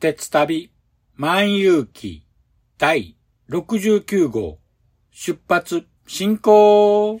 鉄旅万有記第69号出発進行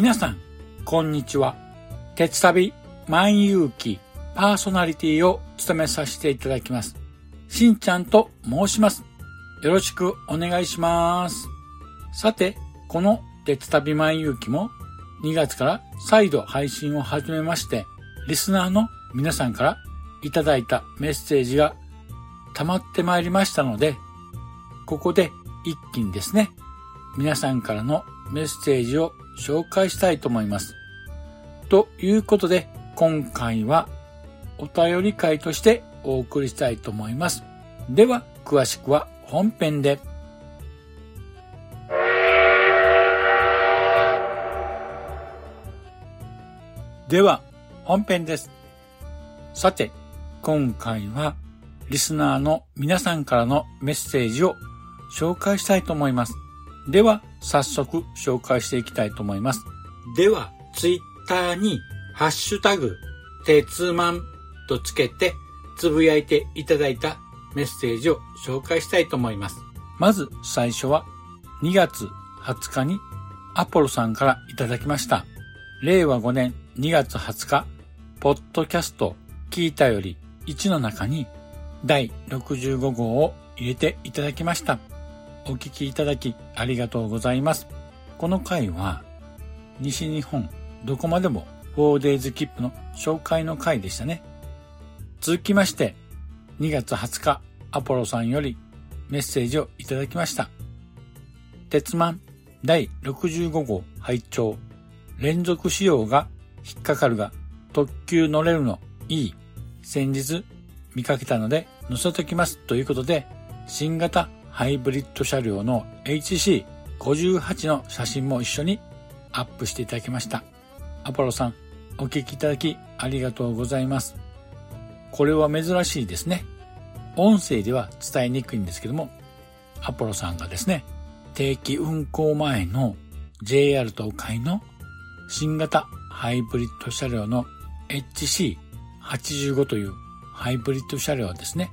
皆さん、こんにちは。鉄旅万有記パーソナリティを務めさせていただきます。しんちゃんと申します。よろしくお願いします。さて、この鉄旅万有記も2月から再度配信を始めまして、リスナーの皆さんからいただいたメッセージが溜まってまいりましたので、ここで一気にですね、皆さんからのメッセージを紹介したいと思います。ということで、今回はお便り会としてお送りしたいと思います。では、詳しくは本編で。では、本編です。さて、今回はリスナーの皆さんからのメッセージを紹介したいと思います。では、早速紹介していきたいと思います。では、ツイッターに、ハッシュタグ、鉄マンとつけて、つぶやいていただいたメッセージを紹介したいと思います。まず最初は、2月20日にアポロさんからいただきました。令和5年2月20日、ポッドキャスト聞いたより1の中に第65号を入れていただきました。お聞きいただきありがとうございます。この回は西日本どこまでも 4days 切符の紹介の回でしたね。続きまして2月20日アポロさんよりメッセージをいただきました。鉄マン第65号拝聴連続使用が引っかかるが特急乗れるのいい。先日見かけたので載せときますということで新型ハイブリッド車両の HC58 の写真も一緒にアップしていただきました。アポロさん、お聞きいただきありがとうございます。これは珍しいですね。音声では伝えにくいんですけども、アポロさんがですね、定期運行前の JR 東海の新型ハイブリッド車両の HC85 というハイブリッド車両ですね。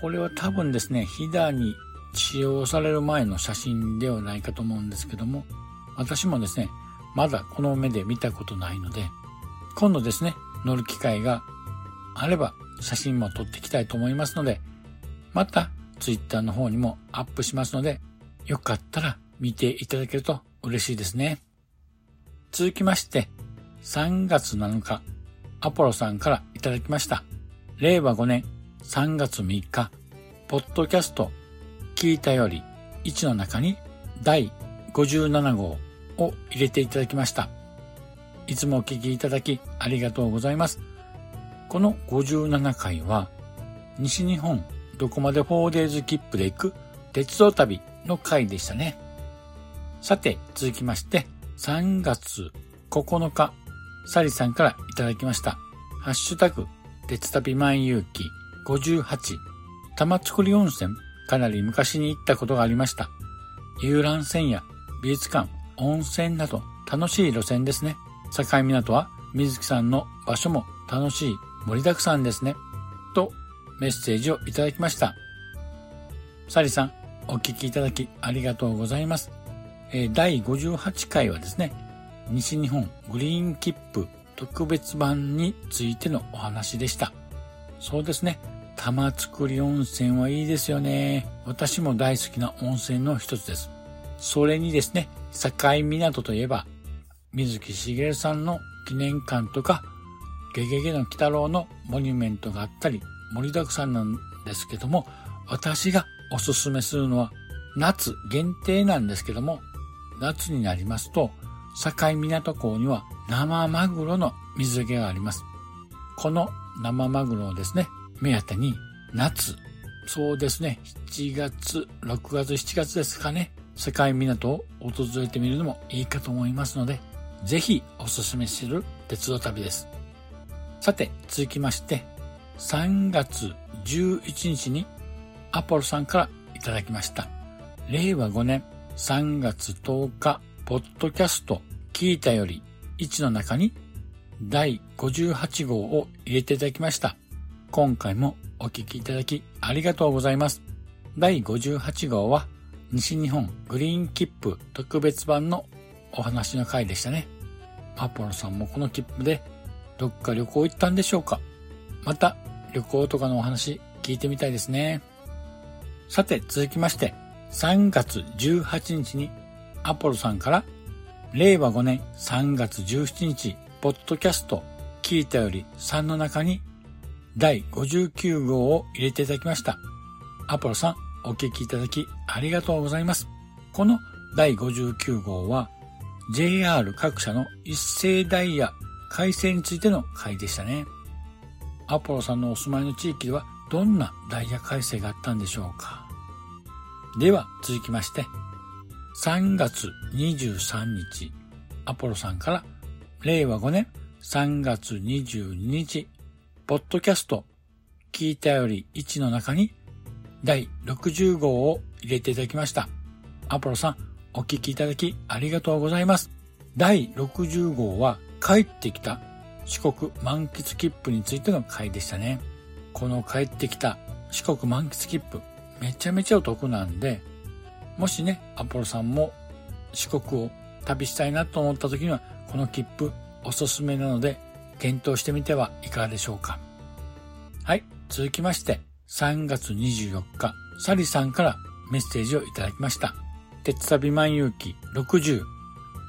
これは多分ですね、ヒダに使用される前の写真ではないかと思うんですけども、私もですね、まだこの目で見たことないので、今度ですね、乗る機会があれば写真も撮っていきたいと思いますので、また Twitter の方にもアップしますので、よかったら見ていただけると嬉しいですね。続きまして、3月7日、アポロさんからいただきました。令和5年3月3日、ポッドキャスト、聞いたより1の中に第57号を入れていただきました。いつもお聞きいただきありがとうございます。この57回は、西日本どこまで 4days 切符で行く鉄道旅の回でしたね。さて、続きまして、3月9日、サリさんからいただきました。ハッシュタグ、鉄旅万有記58、玉造温泉、かなり昔に行ったことがありました。遊覧船や美術館、温泉など楽しい路線ですね。境港は水木さんの場所も楽しい盛りだくさんですね。とメッセージをいただきました。サリさん、お聞きいただきありがとうございます。え第58回はですね、西日本グリーン切符特別版についてのお話でした。そうですね。玉造温泉はいいですよね。私も大好きな温泉の一つです。それにですね、境港といえば、水木しげるさんの記念館とか、ゲゲゲの鬼太郎のモニュメントがあったり、盛りだくさんなんですけども、私がおすすめするのは、夏限定なんですけども、夏になりますと、境港港には生マグロの水揚げがあります。この生マグロをですね、目当てに夏、そうですね、7月、6月、7月ですかね、境港を訪れてみるのもいいかと思いますので、ぜひおすすめする鉄道旅です。さて、続きまして、3月11日にアポロさんからいただきました。令和5年3月10日、ポッドキャスト聞いたより1の中に第58号を入れていただきました。今回もお聞きいただきありがとうございます。第58号は西日本グリーン切符特別版のお話の回でしたね。アポロさんもこの切符でどっか旅行行ったんでしょうか？また旅行とかのお話聞いてみたいですね。さて続きまして3月18日にアポロさんから令和5年3月17日ポッドキャスト聞いたより3の中に第59号を入れていただきました。アポロさんお聞きいただきありがとうございます。この第59号は JR 各社の一斉ダイヤ改正についての回でしたね。アポロさんのお住まいの地域ではどんなダイヤ改正があったんでしょうかでは続きまして、3月23日、アポロさんから令和5年3月22日、ポッドキャスト、聞いたより1の中に第60号を入れていただきました。アポロさん、お聞きいただきありがとうございます。第60号は帰ってきた四国満喫切符についての回でしたね。この帰ってきた四国満喫切符、めちゃめちゃお得なんで、もしね、アポロさんも四国を旅したいなと思った時には、この切符おすすめなので、検討してみてはいかがでしょうか。はい、続きまして、3月24日、サリさんからメッセージをいただきました。鉄旅万有記60。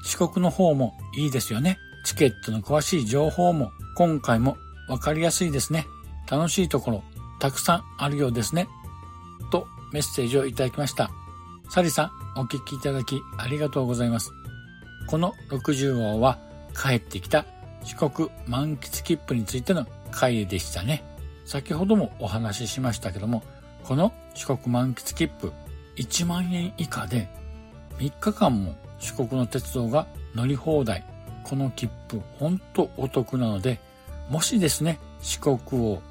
四国の方もいいですよね。チケットの詳しい情報も今回もわかりやすいですね。楽しいところたくさんあるようですね。とメッセージをいただきました。サリさん、お聞きいただきありがとうございます。この60号は帰ってきた四国満喫切符についての回でしたね。先ほどもお話ししましたけども、この四国満喫切符1万円以下で3日間も四国の鉄道が乗り放題。この切符、ほんとお得なので、もしですね、四国を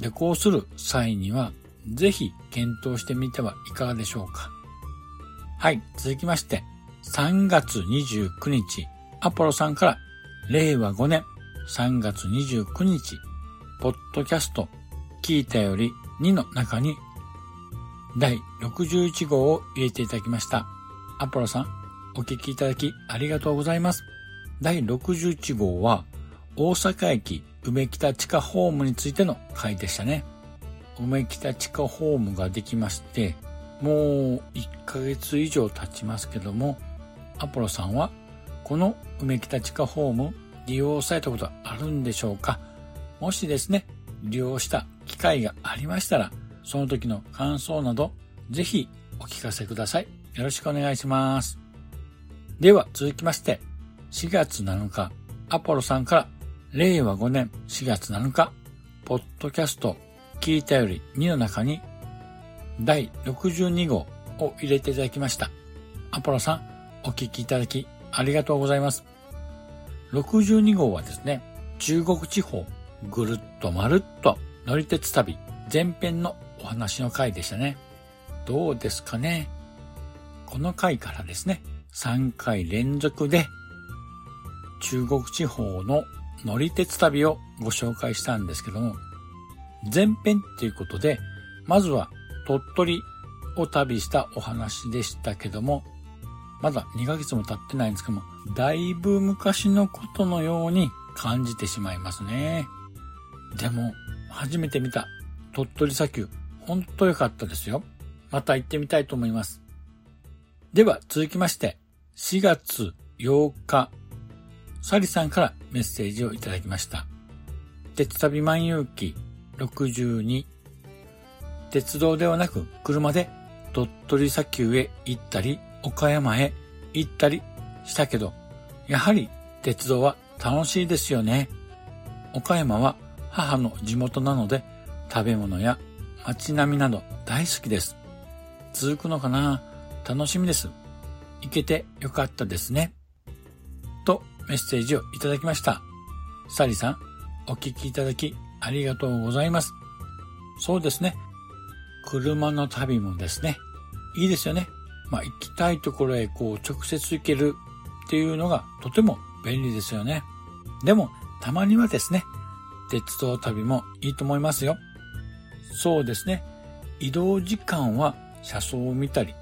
旅行する際には、ぜひ検討してみてはいかがでしょうか。はい、続きまして、3月29日、アポロさんから、令和5年3月29日、ポッドキャスト、聞いたより2の中に、第61号を入れていただきました。アポロさん、お聞きいただきありがとうございます。第61号は、大阪駅梅北地下ホームについての回でしたね。梅北地下ホームができまして、もう1ヶ月以上経ちますけども、アポロさんはこの梅北地下ホーム利用されたことあるんでしょうか？もしですね、利用した機会がありましたら、その時の感想など、ぜひお聞かせください。よろしくお願いします。では続きまして、4月7日、アポロさんから令和5年4月7日、ポッドキャスト聞いたより2の中に第62号を入れていただきました。アポロさん、お聞きいただきありがとうございます。62号はですね、中国地方ぐるっとまるっと乗り鉄旅前編のお話の回でしたね。どうですかねこの回からですね、3回連続で中国地方の乗り鉄旅をご紹介したんですけども、前編っていうことで、まずは鳥取を旅したお話でしたけども、まだ2ヶ月も経ってないんですけども、だいぶ昔のことのように感じてしまいますね。でも、初めて見た鳥取砂丘、ほんと良かったですよ。また行ってみたいと思います。では、続きまして、4月8日、サリさんからメッセージをいただきました。鉄旅万有記62鉄道ではなく車で鳥取砂丘へ行ったり岡山へ行ったりしたけど、やはり鉄道は楽しいですよね。岡山は母の地元なので食べ物や街並みなど大好きです。続くのかな？楽しみです。行けてよかったですね。とメッセージをいただきました。サリさん、お聞きいただきありがとうございます。そうですね。車の旅もですね、いいですよね。まあ、行きたいところへこう直接行けるっていうのがとても便利ですよね。でも、たまにはですね、鉄道旅もいいと思いますよ。そうですね。移動時間は車窓を見たり、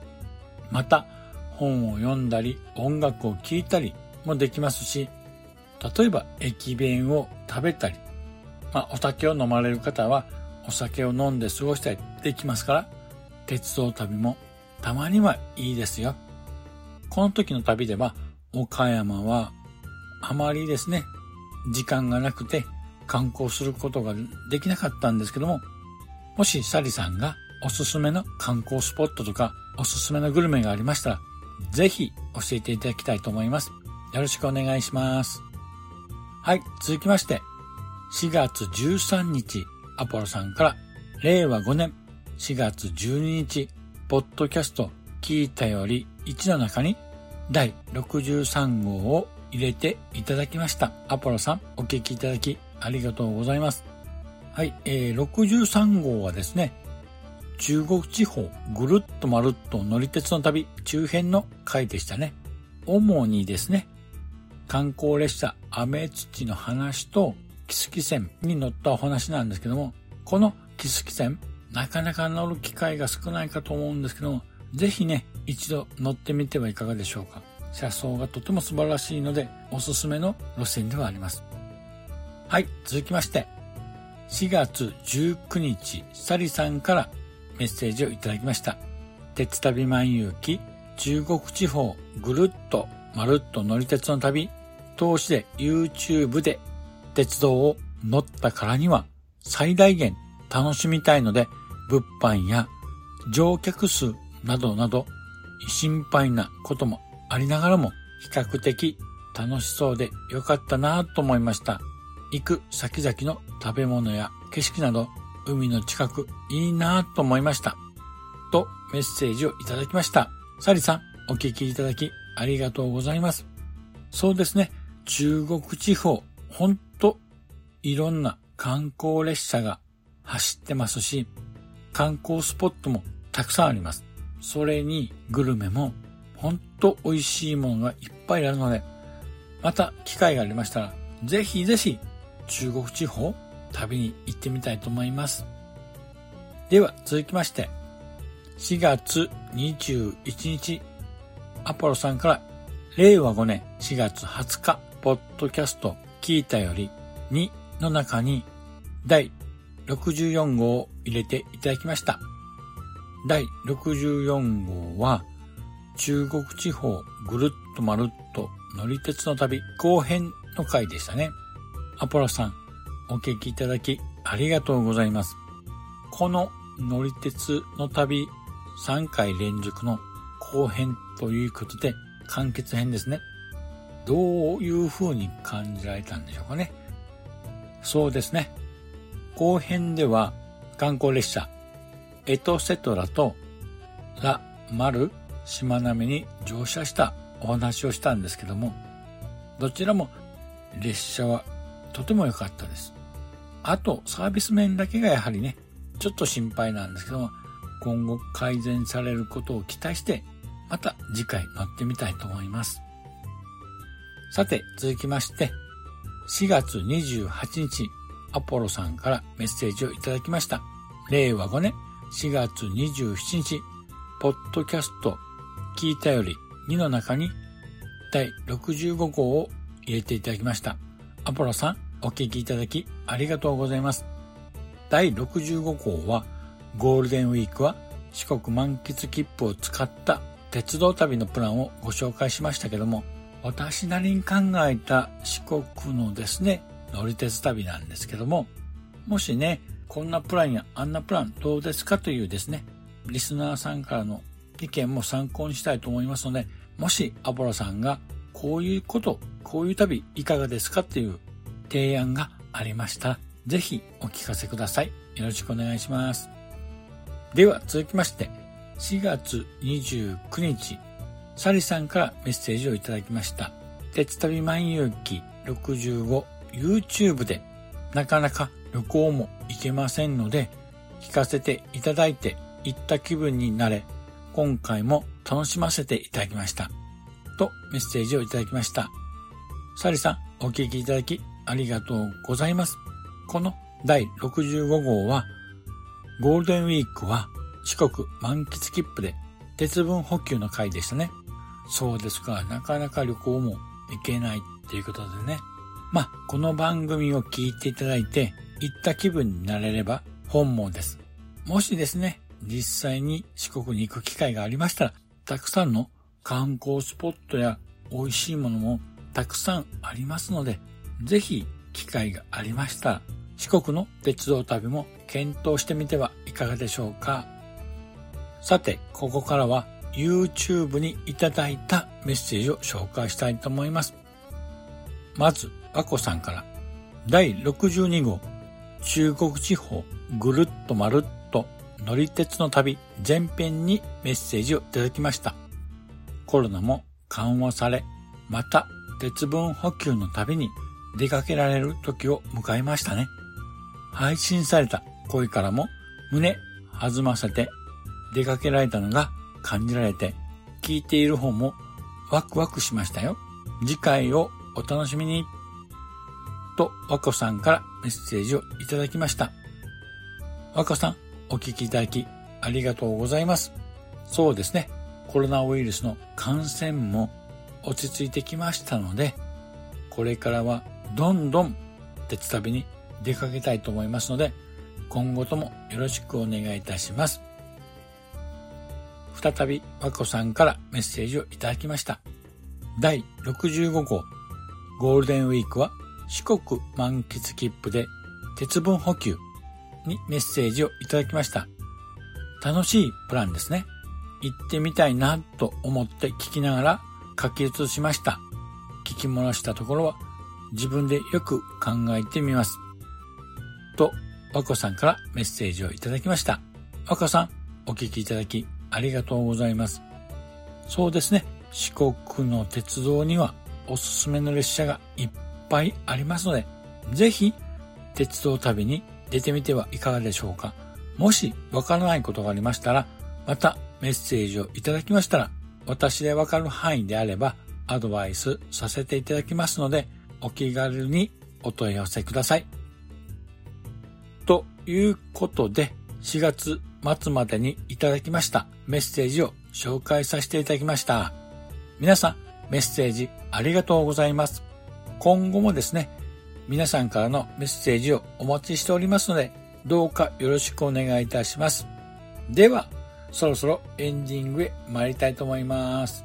また本を読んだり音楽を聴いたりもできますし、例えば駅弁を食べたり、まあ、お酒を飲まれる方はお酒を飲んで過ごしたりできますから、鉄道旅もたまにはいいですよ。この時の旅では、岡山はあまりですね、時間がなくて観光することができなかったんですけども、もしサリさんがおすすめの観光スポットとかおすすめのグルメがありましたら、ぜひ教えていただきたいと思います。よろしくお願いします。はい、続きまして、4月13日、アポロさんから令和5年4月12日ポッドキャスト聞いたより1の中に第63号を入れていただきました。アポロさん、お聞きいただきありがとうございます。はい、えー、63号はですね、中国地方ぐるっとまるっと乗り鉄の旅中編の回でしたね。主にですね、観光列車雨土の話とキスキ線に乗ったお話なんですけども、このキスキ線なかなか乗る機会が少ないかと思うんですけども、ぜひね、一度乗ってみてはいかがでしょうか。車窓がとても素晴らしいので、おすすめの路線ではあります。はい、続きまして、4月19日、サリさんからメッセージをいただきました。鉄旅万有記、中国地方ぐるっとまるっと乗り鉄の旅、通しで YouTube で鉄道を乗ったからには最大限楽しみたいので物販や乗客数などなど心配なこともありながらも比較的楽しそうでよかったなぁと思いました。行く先々の食べ物や景色など海の近くいいなぁと思いました。とメッセージをいただきました。サリさん、お聞きいただきありがとうございます。そうですね。中国地方、ほんといろんな観光列車が走ってますし、観光スポットもたくさんあります。それにグルメもほんと美味しいものがいっぱいあるので、また機会がありましたら、ぜひぜひ中国地方旅に行ってみたいと思います。では続きまして、4月21日、アポロさんから令和5年4月20日、ポッドキャスト聞いたより2の中に第64号を入れていただきました。第64号は中国地方ぐるっとまるっと乗り鉄の旅後編の回でしたね。アポロさん、お聞きいただきありがとうございます。この乗り鉄の旅3回連続の後編ということで完結編ですね。どういう風に感じられたんでしょうかね。そうですね。後編では観光列車エトセトラとラ・マル・しまなみに乗車したお話をしたんですけども、どちらも列車はとても良かったです。あと、サービス面だけがやはりね、ちょっと心配なんですけども、今後改善されることを期待して、また次回乗ってみたいと思います。さて、続きまして、4月28日、アポロさんからメッセージをいただきました。令和5年4月27日、ポッドキャスト聞いたより2の中に第65号を入れていただきました。アポロさん、お聞きいただきありがとうございます。第65号はゴールデンウィークは四国満喫切符を使った鉄道旅のプランをご紹介しましたけども、私なりに考えた四国のですね、乗り鉄旅なんですけども、もしね、こんなプランやあんなプランどうですかというですね、リスナーさんからの意見も参考にしたいと思いますので、もしアポロさんがこういうこと、こういう旅いかがですかっていう提案がありましたら、ぜひお聞かせください。よろしくお願いします。では続きまして、4月29日、サリさんからメッセージをいただきました。鉄旅万有記65 YouTube でなかなか旅行も行けませんので、聞かせていただいて行った気分になれ、今回も楽しませていただきました。とメッセージをいただきました。サリさん、お聞きいただきありがとうございます。この第65号は、ゴールデンウィークは四国満喫切符で鉄分補給の回でしたね。そうですか、なかなか旅行も行けないっていうことでね。まあ、この番組を聞いていただいて、行った気分になれれば本望です。もしですね、実際に四国に行く機会がありましたら、たくさんの観光スポットや美味しいものもたくさんありますので、ぜひ機会がありましたら、四国の鉄道旅も検討してみてはいかがでしょうか。さて、ここからは YouTube にいただいたメッセージを紹介したいと思います。まず、和子さんから、第62号、中国地方ぐるっとまるっと乗り鉄の旅前編にメッセージをいただきました。コロナも緩和され、また鉄分補給の旅に出かけられる時を迎えましたね。配信された声からも胸弾ませて出かけられたのが感じられて、聞いている方もワクワクしましたよ。次回をお楽しみに。と、和子さんからメッセージをいただきました。和子さん、お聞きいただきありがとうございます。そうですね。コロナウイルスの感染も落ち着いてきましたので、これからはどんどん鉄旅に出かけたいと思いますので、今後ともよろしくお願いいたします。再び和子さんからメッセージをいただきました。第65号ゴールデンウィークは四国満喫切符で鉄分補給にメッセージをいただきました。楽しいプランですね。行ってみたいなと思って聞きながら書き写しました。聞き漏らしたところは自分でよく考えてみます。と、和子さんからメッセージをいただきました。和子さん、お聞きいただきありがとうございます。そうですね。四国の鉄道にはおすすめの列車がいっぱいありますので、ぜひ鉄道旅に出てみてはいかがでしょうか。もしわからないことがありましたら、またメッセージをいただきましたら、私でわかる範囲であればアドバイスさせていただきますので、お気軽にお問い合わせください。ということで、4月末までにいただきましたメッセージを紹介させていただきました。皆さん、メッセージありがとうございます。今後もですね、皆さんからのメッセージをお待ちしておりますので、どうかよろしくお願いいたします。では、そろそろエンディングへ参りたいと思います。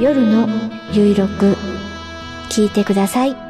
夜のゆいろく聞いてください。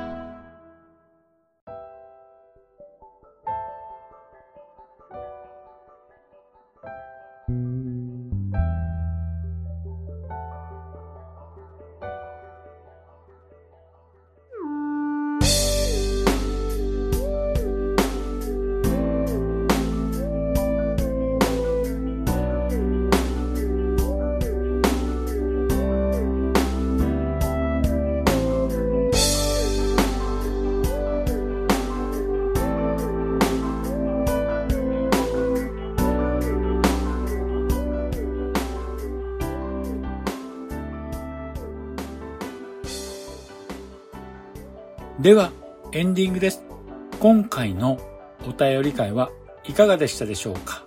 では、エンディングです。今回のお便り会はいかがでしたでしょうか？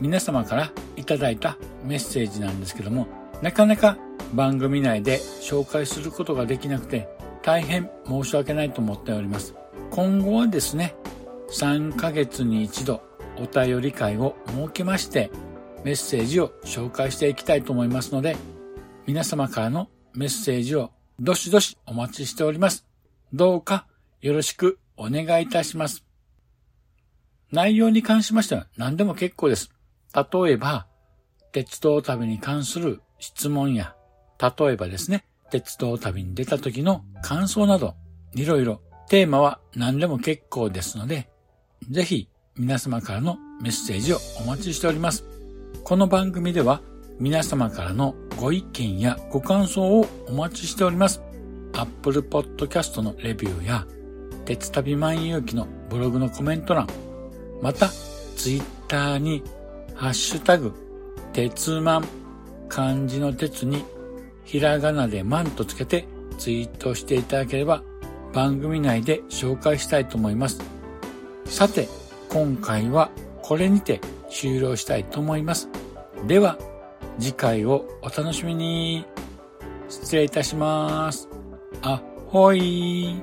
皆様からいただいたメッセージなんですけども、なかなか番組内で紹介することができなくて大変申し訳ないと思っております。今後はですね、3ヶ月に一度お便り会を設けましてメッセージを紹介していきたいと思いますので、皆様からのメッセージをどしどしお待ちしております。どうかよろしくお願いいたします。内容に関しましては何でも結構です。例えば、鉄道旅に関する質問や、例えばですね、鉄道旅に出た時の感想など、いろいろテーマは何でも結構ですので、ぜひ皆様からのメッセージをお待ちしております。この番組では皆様からのご意見やご感想をお待ちしております。Apple Podcast のレビューや、鉄旅万有記のブログのコメント欄、また、Twitter に、ハッシュタグ、鉄マン、漢字の鉄に、ひらがなでマンとつけてツイートしていただければ、番組内で紹介したいと思います。さて、今回はこれにて終了したいと思います。では、次回をお楽しみに。失礼いたします。あほい